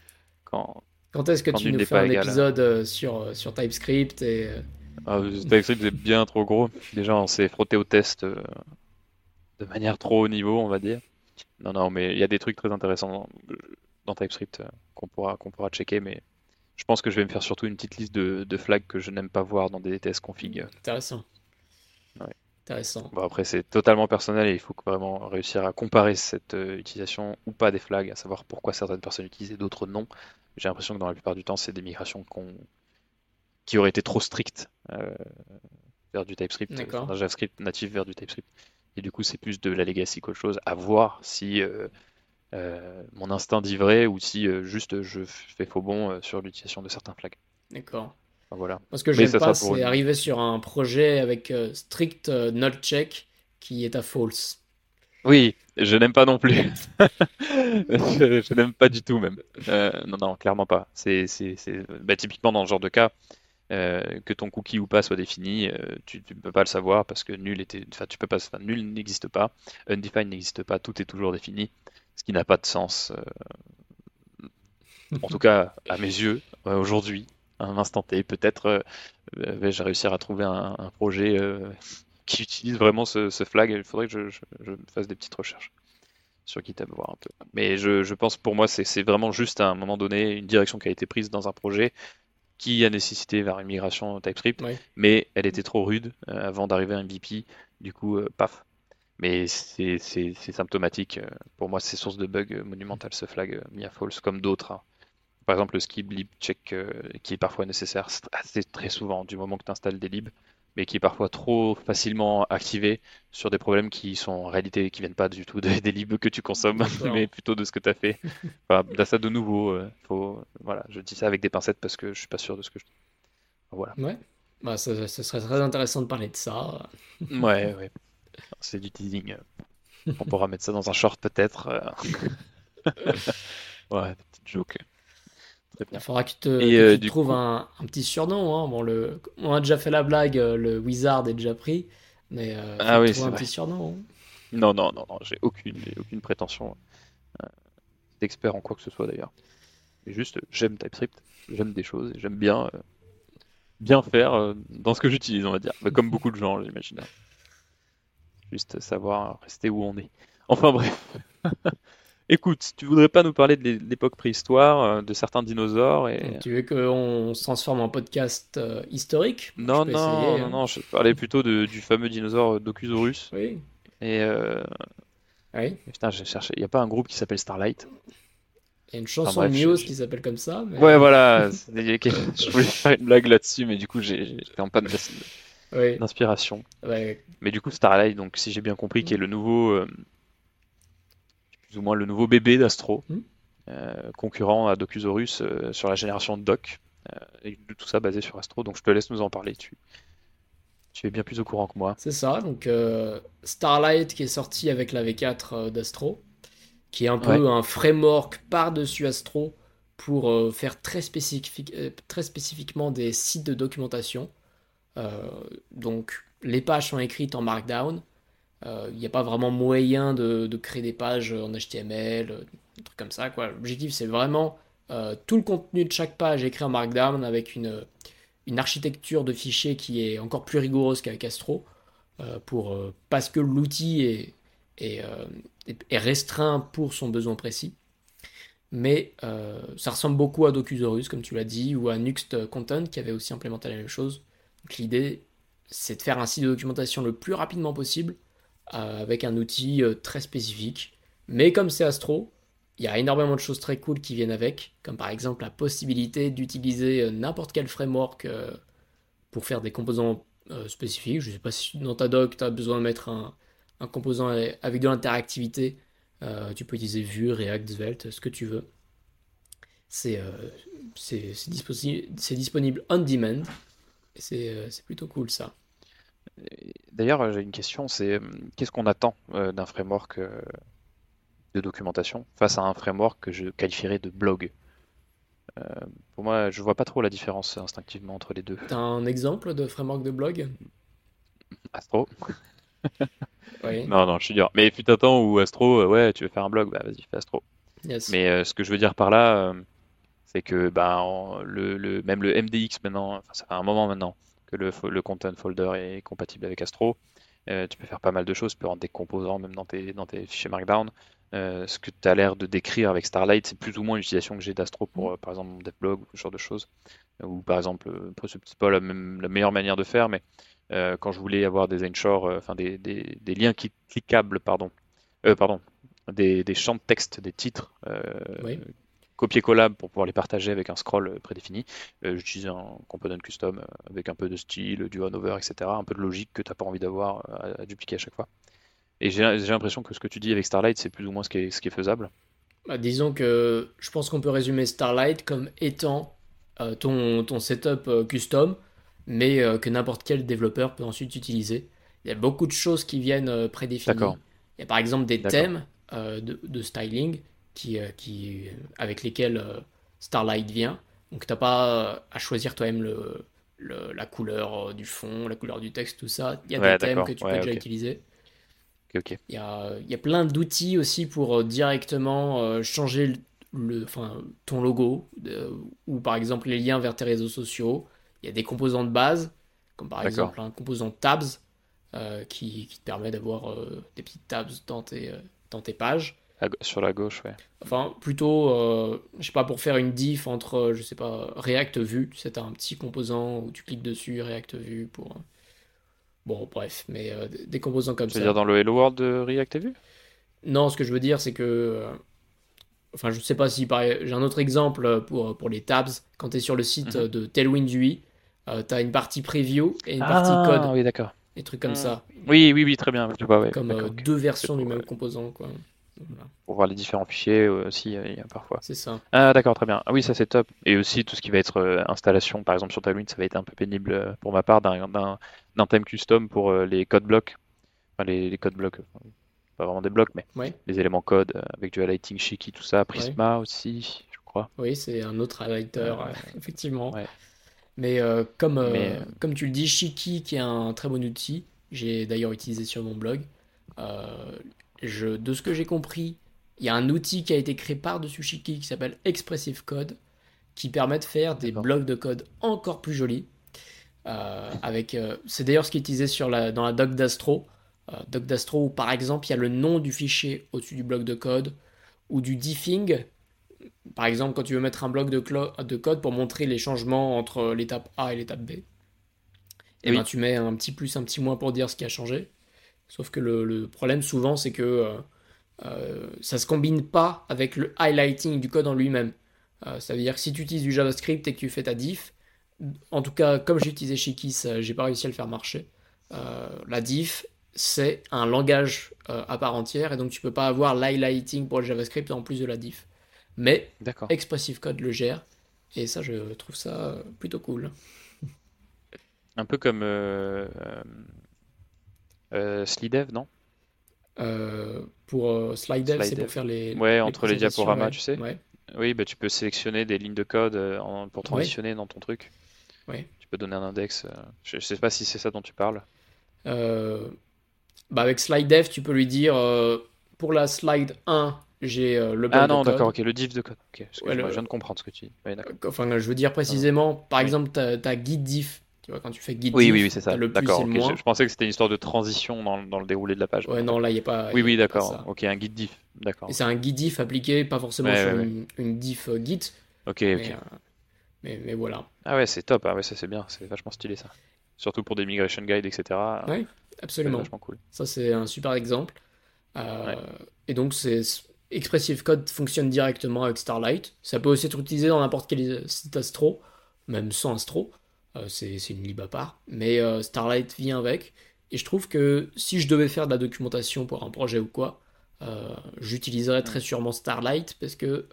quand, Quand est-ce que Quand tu nous fais un égal. épisode sur, sur TypeScript et Ah, TypeScript est bien trop gros. Déjà, on s'est frotté au test de manière trop haut niveau, on va dire. Non, non, mais il y a des trucs très intéressants dans, TypeScript euh, qu'on pourra, qu'on pourra checker, mais je pense que je vais me faire surtout une petite liste de, de flags que je n'aime pas voir dans des tests config. intéressant. Ouais. Intéressant. Bon, après, c'est totalement personnel et il faut vraiment réussir à comparer cette euh, utilisation ou pas des flags, à savoir pourquoi certaines personnes utilisent et d'autres non. J'ai l'impression que dans la plupart du temps, c'est des migrations qu'on- qui auraient été trop strictes euh, vers du TypeScript, d'un JavaScript natif vers du TypeScript. Et du coup, c'est plus de la legacy qu'autre chose. À voir si euh, euh, mon instinct dit vrai ou si euh, juste je fais faux bon sur l'utilisation de certains flags. D'accord. Enfin, voilà. Parce que j'aime ça pas, c'est une- arriver sur un projet avec strict null check qui est à false. Oui, je n'aime pas non plus. Je, je n'aime pas du tout même. Euh, non, non, clairement pas. C'est, c'est, c'est... Bah, typiquement dans ce genre de cas, que ton cookie ou pas soit défini, euh, tu ne peux pas le savoir parce que nul pas, n'existe pas, undefined n'existe pas, tout est toujours défini, ce qui n'a pas de sens. euh, En tout cas, à mes yeux, euh, aujourd'hui, à un instant T, peut-être euh, euh, vais-je réussir à trouver un, projet euh, qui utilise vraiment ce, flag. Il faudrait que je, fasse des petites recherches sur GitHub, voir un peu. Mais je, je pense pour moi, c'est vraiment juste à un moment donné une direction qui a été prise dans un projet qui a nécessité vers une migration TypeScript, mais elle était trop rude euh, avant d'arriver à MVP. Du coup, euh, paf. Mais c'est c'est- c'est symptomatique. euh, Pour moi, c'est source de bug euh, monumental ce flag à false, comme d'autres. hein. Par exemple, le skip lib check qui est parfois nécessaire st- assez très souvent du moment que tu installes des libs, mais qui est parfois trop facilement activé sur des problèmes qui sont en réalité qui viennent pas du tout des, des libs que tu consommes, mais plutôt de ce que tu as fait. Enfin, là, ça de nouveau, euh, faut, voilà, je dis ça avec des pincettes parce que je suis pas sûr de ce que je. Voilà. Ouais. Bah, ça serait très intéressant de parler de ça. Ouais, ouais. C'est du teasing. On pourra mettre ça dans un short peut-être. euh. Ouais, des petites jokes. Très bien. Il faudra que tu te, Et, que euh, tu te du trouves coup- un, un petit surnom. hein. Bon, le, on a déjà fait la blague, euh, le Wizard est déjà pris. Mais euh, Ah oui, c'est un vrai. petit surnom. hein. Non, non, non, non, j'ai aucune, aucune prétention euh, d'expert en quoi que ce soit d'ailleurs. Juste, j'aime TypeScript, j'aime des choses, j'aime bien, euh, bien faire dans ce que j'utilise, on va dire. Comme beaucoup de gens, j'imagine. Juste savoir rester où on est. Enfin bref. Écoute, tu voudrais pas nous parler de l'é- de l'époque préhistoire, euh, de certains dinosaures et... Tu veux qu'on se transforme en podcast euh, historique? Non, non, essayer, non, hein. non, je parlais plutôt de- du fameux dinosaure Docusaurus. Oui. Et euh, Euh, Oui. Putain, j'ai cherché. Il n'y a pas un groupe qui s'appelle Starlight? Il y a une chanson bref, Muse je- qui s'appelle comme ça. mais- Ouais, voilà. Je voulais faire une blague là-dessus, mais du coup, j'ai- j'étais en panne d'ins- Oui, d'inspiration. ouais. Mais du coup, Starlight, donc si j'ai bien compris, qui est le nouveau, euh, plus ou moins le nouveau bébé d'Astro, Mm. euh, concurrent à Docusaurus euh, sur la génération de Doc, euh, et tout ça basé sur Astro. Donc je te laisse nous en parler. Tu, tu es bien plus au courant que moi. C'est ça, donc Starlight qui est sorti avec la V4 euh, d'Astro, qui est un peu un framework par-dessus Astro pour faire très, spécifique, très spécifiquement des sites de documentation. Donc les pages sont écrites en Markdown. Euh, Il n'y a pas vraiment moyen de, créer des pages en HTML, euh, des trucs comme ça. L'objectif c'est vraiment euh, tout le contenu de chaque page écrit en Markdown avec une, une architecture de fichiers qui est encore plus rigoureuse qu'avec Astro, euh, pour, euh, parce que l'outil est, est, euh, est- est restreint pour son besoin précis. Mais euh, ça ressemble beaucoup à Docusaurus, comme tu l'as dit, ou à Nuxt Content, qui avait aussi implémenté la même chose. L'idée, c'est de faire un site de documentation le plus rapidement possible, euh, avec un outil euh, très spécifique. Mais comme c'est Astro, il y a énormément de choses très cool qui viennent avec, comme par exemple la possibilité d'utiliser euh, n'importe quel framework euh, pour faire des composants euh, spécifiques. Je ne sais pas si dans ta doc, tu as besoin de mettre un, composant avec de l'interactivité. Euh, tu peux utiliser Vue, React, Svelte, ce que tu veux. C'est euh, disponible on demand. Euh, c'est plutôt cool ça. D'ailleurs, j'ai une question, c'est euh, qu'est-ce qu'on attend euh, d'un framework euh, de documentation face à un framework que je qualifierais de blog? Euh, pour moi, je vois pas trop la différence instinctivement entre les deux. T'as un exemple de framework de blog? Astro? Oui. Non, non, je suis dur. Mais il fut un temps où Astro, euh, ouais, tu veux faire un blog, bah vas-y, fais Astro. Yes. Mais euh, ce que je veux dire par là, euh, c'est que bah, en- le, le- même le MDX maintenant, ça fait un moment maintenant que le, le content folder est compatible avec Astro. Euh, tu peux faire pas mal de choses, tu peux rendre des composants même dans tes, dans tes fichiers Markdown. Euh, ce que tu as l'air de décrire avec Starlight, c'est plus ou moins l'utilisation que j'ai d'Astro pour, euh, par exemple, mon devblog ou ce genre de choses. Ou par exemple, c'est pas la, même- la meilleure manière de faire, mais quand je voulais avoir des enfin des, des- des liens qui- cliquables, pardon, euh, pardon, des, des champs de texte, des titres, Oui. copier-collab pour pouvoir les partager avec un scroll euh, prédéfini. Euh, J'utilise un component custom euh, avec un peu de style, du on-over, etc. Un peu de logique que tu n'as pas envie d'avoir euh, à, à dupliquer à chaque fois. Et j'ai l'impression que ce que tu dis avec Starlight, c'est plus ou moins ce qui est, ce qui est faisable. Bah, disons que je pense qu'on peut résumer Starlight comme étant euh, ton, ton setup euh, custom, mais euh, que n'importe quel développeur peut ensuite utiliser. Il y a beaucoup de choses qui viennent euh, prédéfinies. Il y a par exemple des thèmes euh, de, de styling qui, euh, qui, avec lesquels euh, Starlight vient. Donc t'as pas euh, à choisir toi-même le, le- la couleur du fond, la couleur du texte, tout ça. Il y a Ouais, des thèmes que tu Ouais, peux déjà utiliser. Il y a, y a plein d'outils aussi pour directement changer le, le- enfin, ton logo euh, ou par exemple les liens vers tes réseaux sociaux. Il y a des composants de base, comme par exemple un composant tabs euh, qui, qui te permet d'avoir euh, des petites tabs dans tes, dans tes pages. Sur la gauche, ouais. Enfin, plutôt, euh, je sais pas, pour faire une diff entre, euh, je sais pas, React Vue, tu sais, t'as un petit composant où tu cliques dessus, React Vue pour... euh, Bon, bref, mais euh, des- des composants comme ça. C'est-à-dire dans le Hello World de React, t'as vu? Non, ce que je veux dire, c'est que. euh, Enfin, je sais pas si. pareil, J'ai un autre exemple pour, pour les tabs. Quand tu es sur le site Mhm. de Tailwind UI, tu as une partie preview et une partie Ah, code. oui, d'accord. Des trucs comme Mhm. ça. Oui, oui, oui, très bien. Je vois, ouais, Comme euh, deux versions du même composant, quoi. Voilà, Pour voir les différents fichiers aussi, euh, il y a parfois. c'est ça. Ah, d'accord, très bien. Ah oui, ça c'est top. Et aussi tout ce qui va être euh, installation, par exemple sur Tailwind, ça va être un peu pénible euh, pour ma part d'un thème custom pour les codes blocs. Enfin, les, les codes blocs, pas vraiment des blocs, mais Ouais, les éléments code avec du highlighting chic tout ça. Prisma aussi, je crois. oui, c'est un autre highlighter, effectivement. Mais euh, comme, euh, Mais, comme tu le dis, Shiki, qui est un très bon outil, j'ai d'ailleurs utilisé sur mon blog. euh, je, de ce que j'ai compris, il y a un outil qui a été créé par-dessus Shiki qui s'appelle Expressive Code, qui permet de faire des blocs de code encore plus jolis. Euh, avec, euh, c'est d'ailleurs ce qui est utilisé sur la, dans la doc d'Astro. Euh, doc d'Astro où par exemple il y a le nom du fichier au-dessus du bloc de code ou du diffing. Par exemple, quand tu veux mettre un bloc de, code pour montrer les changements entre l'étape A et l'étape B, et Oui. ben tu mets un petit plus, un petit moins pour dire ce qui a changé. Sauf que le, le problème souvent, c'est que euh, ça se combine pas avec le highlighting du code en lui-même. ça veut dire que si tu utilises du JavaScript et que tu fais ta diff, en tout cas, comme j'ai utilisé chez Kiss, j'ai pas réussi à le faire marcher. la diff, c'est un langage à part entière et donc tu peux pas avoir l'highlighting pour le JavaScript en plus de la diff. Mais Expressive Code le gère et ça, je trouve ça plutôt cool. Un peu comme euh, euh, euh Slidev, non euh, Pour Slidev, c'est pour faire les. Ouais, entre les diaporamas, tu sais. Oui, bah, tu peux sélectionner des lignes de code pour transitionner dans ton truc. Ouais. Tu peux donner un index. Je ne sais pas si c'est ça dont tu parles. Bah, avec SlideDev, tu peux lui dire pour la slide 1, j'ai euh, le Ah non, d'accord, ok, le diff de code. Ok, je viens de comprendre ce que tu dis. enfin, je veux dire précisément, par exemple, tu as, guide diff. Tu vois, quand tu fais guide oui, oui, oui, c'est ça. Le d'accord, je, pensais que c'était une histoire de transition dans, dans, le déroulé de la page. Ouais, non, là, il n'y a pas. Oui, oui, d'accord. Ok, un guide diff. D'accord. Et c'est un guide diff appliqué, pas forcément sur une, diff euh, git. Ok, mais, ok. Euh, mais, mais, voilà. Ah ouais, c'est top. Ah ouais, ça c'est bien. C'est vachement stylé ça. Surtout pour des migration guides, etc. Oui, absolument. vachement cool. Ça, c'est un super exemple. Et donc, c'est Expressive Code fonctionne directement avec Starlight. Ça peut aussi être utilisé dans n'importe quel site Astro, même sans Astro. Euh, c'est une lib à part. Mais euh, Starlight vient avec. Et je trouve que si je devais faire de la documentation pour un projet ou quoi, euh, j'utiliserais très sûrement Starlight parce que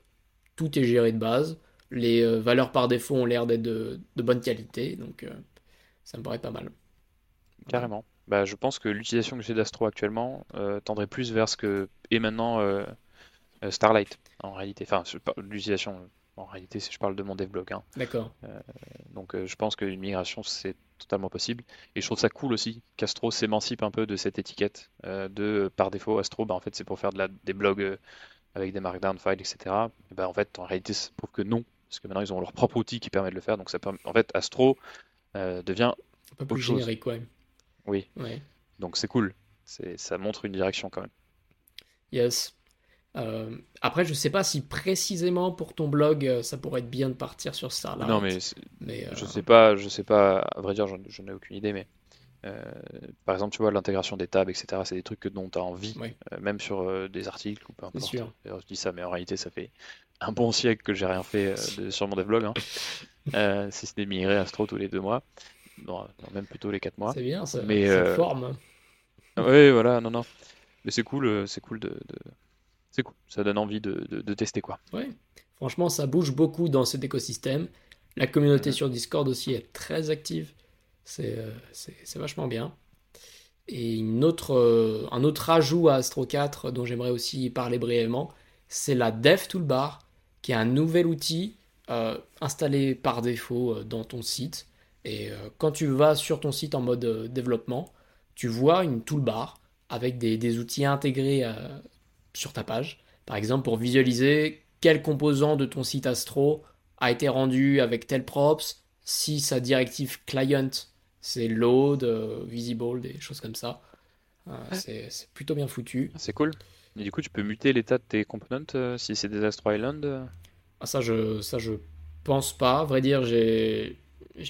tout est géré de base. Les valeurs par défaut ont l'air d'être de, bonne qualité. Donc ça me paraît pas mal. Carrément. Bah, je pense que l'utilisation que j'ai d'Astro actuellement tendrait plus vers ce que est maintenant Starlight, en réalité. Enfin, l'utilisation, en réalité, si je parle de mon devblog. Hein. D'accord. Euh, donc, euh, je pense qu'une migration, c'est totalement possible. Et je trouve ça cool aussi qu'Astro s'émancipe un peu de cette étiquette de par défaut. Astro, bah, en fait, c'est pour faire de la, des blogs avec des markdown files, etc. Et bah, en fait, en réalité, ça prouve que non, parce que maintenant, ils ont leur propre outil qui permet de le faire. Donc, ça permet... en fait, Astro devient un peu plus générique, ouais. Oui. Donc, c'est cool. Ça montre une direction quand même. Yes. Euh, après, je sais pas si précisément pour ton blog, euh, ça pourrait être bien de partir sur Starlight. Non, mais, mais je euh, sais pas, je sais pas. À vrai dire, j'en ai aucune idée, mais par exemple, tu vois, l'intégration des tables, etc. C'est des trucs que, dont tu as envie, même sur des articles ou peu importe. Sûr. je dis ça, mais en réalité, ça fait un bon siècle que j'ai rien fait sur mon devlog. Hein. si ce n'est migrer Astro tous les deux mois, non, même plutôt les quatre mois. C'est bien, ça, mais, ça forme. Oui, voilà, non, non. Mais c'est cool, c'est cool de c'est cool. Ça donne envie de, tester quoi. Ouais. Franchement, ça bouge beaucoup dans cet écosystème. La communauté sur Discord aussi est très active. C'est euh, vachement bien. Et une autre, euh, un autre ajout à Astro 4 dont j'aimerais aussi parler brièvement, c'est la Dev Toolbar, qui est un nouvel outil euh, installé par défaut dans ton site. Et quand tu vas sur ton site en mode développement, tu vois une toolbar avec des, des outils intégrés sur ta page. Par exemple, pour visualiser quel composant de ton site Astro a été rendu avec tel props, si sa directive client c'est load, euh, visible, des choses comme ça. Euh, c'est plutôt bien foutu. C'est cool. Et du coup, tu peux muter l'état de tes components euh, si c'est des Astro Island ah, ça, je, ça, je pense pas. À vrai dire, j'ai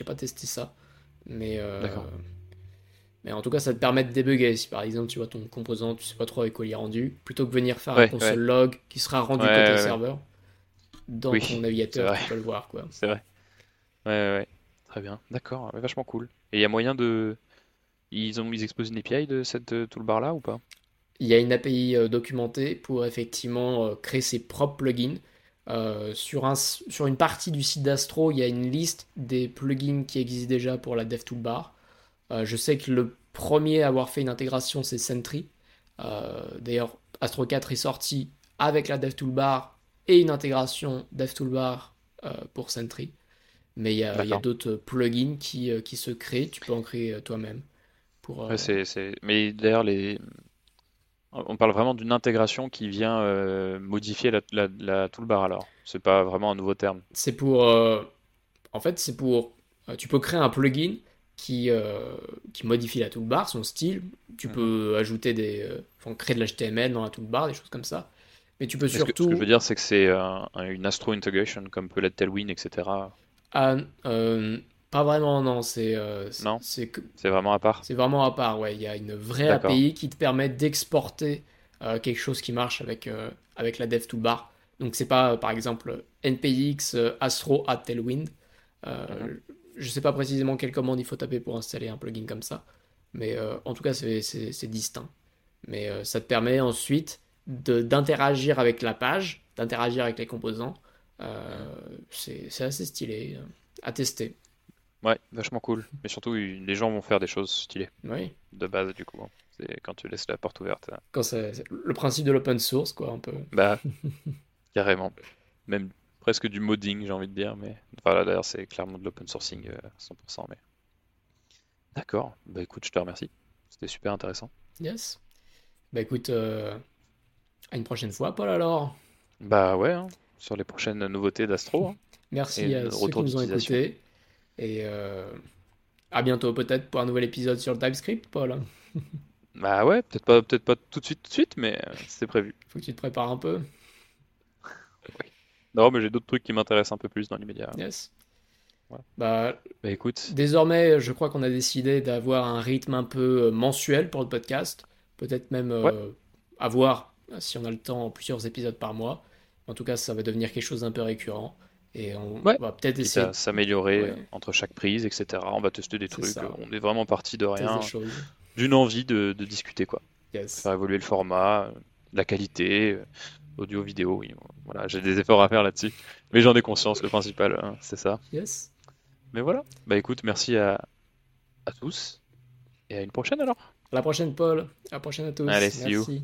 pas testé ça. Mais D'accord. Mais en tout cas, ça te permet de débugger. Si par exemple tu vois ton composant, tu sais pas trop avec quoi il est rendu, plutôt que venir faire un console log qui sera rendu côté serveur, dans ton navigateur, tu peux le voir. quoi. C'est vrai. Ouais, ouais, Très bien. D'accord. Vachement cool. Et il y a moyen de. Ils, ont, ils exposent une API de cette euh, toolbar là ou pas? Il y a une API euh, documentée pour effectivement euh, créer ses propres plugins. sur, un, sur une partie du site d'Astro, il y a une liste des plugins qui existent déjà pour la DevToolbar. Euh, je sais que le premier à avoir fait une intégration, c'est Sentry. Euh, d'ailleurs, Astro 4 est sorti avec la DevToolbar et une intégration DevToolbar euh, pour Sentry. Mais il y a, d'autres plugins qui, qui, se créent, tu peux en créer toi-même. Pour, Mais d'ailleurs, les... on parle vraiment d'une intégration qui vient modifier la, la, toolbar alors. C'est pas vraiment un nouveau terme. C'est pour. En fait, c'est pour. Tu peux créer un plugin qui, euh, qui modifie la toolbar, son style. Tu mhm. peux ajouter des. Euh, enfin, créer de l'HTML dans la toolbar, des choses comme ça. Mais tu peux surtout. Ce que, je veux dire, c'est que c'est une Astro integration, comme peut l'être Tailwind, etc. Ah, euh, pas vraiment, non. C'est. non? C'est vraiment à part? C'est vraiment à part, ouais. Il y a une vraie API qui te permet d'exporter euh, quelque chose qui marche avec, euh, avec la dev toolbar. Donc c'est pas euh, par exemple npx astro at tailwind. Mhm. Je sais pas précisément quelle commande il faut taper pour installer un plugin comme ça, mais en tout cas c'est distinct. Mais ça te permet ensuite d'interagir avec la page, d'interagir avec les composants. c'est assez stylé à tester. Ouais, vachement cool. Mais surtout, les gens vont faire des choses stylées. Oui. De base, du coup. C'est quand tu laisses la porte ouverte. Quand c'est le principe de l'open source, quoi, un peu. Bah, carrément. Même presque du modding, j'ai envie de dire. Mais voilà, d'ailleurs, c'est clairement de l'open sourcing 100%. Euh, mais d'accord. Bah écoute, je te remercie. C'était super intéressant. Yes. Bah écoute, euh, à une prochaine fois, Paul, alors. Bah ouais, hein, sur les prochaines nouveautés d'Astro. Hein. Merci à ceux qui nous ont écoutés. Et euh, à bientôt peut-être pour un nouvel épisode sur le TypeScript, Paul. bah ouais, peut-être pas, peut-être pas tout de suite, tout de suite, mais c'est prévu. Faut que tu te prépares un peu. Non, mais j'ai d'autres trucs qui m'intéressent un peu plus dans l'immédiat. Yes. Bah, bah, écoute. Désormais, je crois qu'on a décidé d'avoir un rythme un peu euh, mensuel pour le podcast. Peut-être même avoir, si on a le temps, plusieurs épisodes par mois. En tout cas, ça va devenir quelque chose d'un peu récurrent. Et on va peut-être essayer. s'améliorer entre chaque prise, etc. On va tester des trucs. On est vraiment parti de rien. D'une envie de, discuter, quoi. Faire évoluer le format, la qualité, euh, audio, vidéo. Oui. Voilà, j'ai des efforts à faire là-dessus. Mais j'en ai conscience, le principal, hein, c'est ça. Yes. Mais voilà. Bah écoute, merci à, à tous. Et à une prochaine alors. À la prochaine, Paul. À la prochaine à tous. Allez, see merci. You.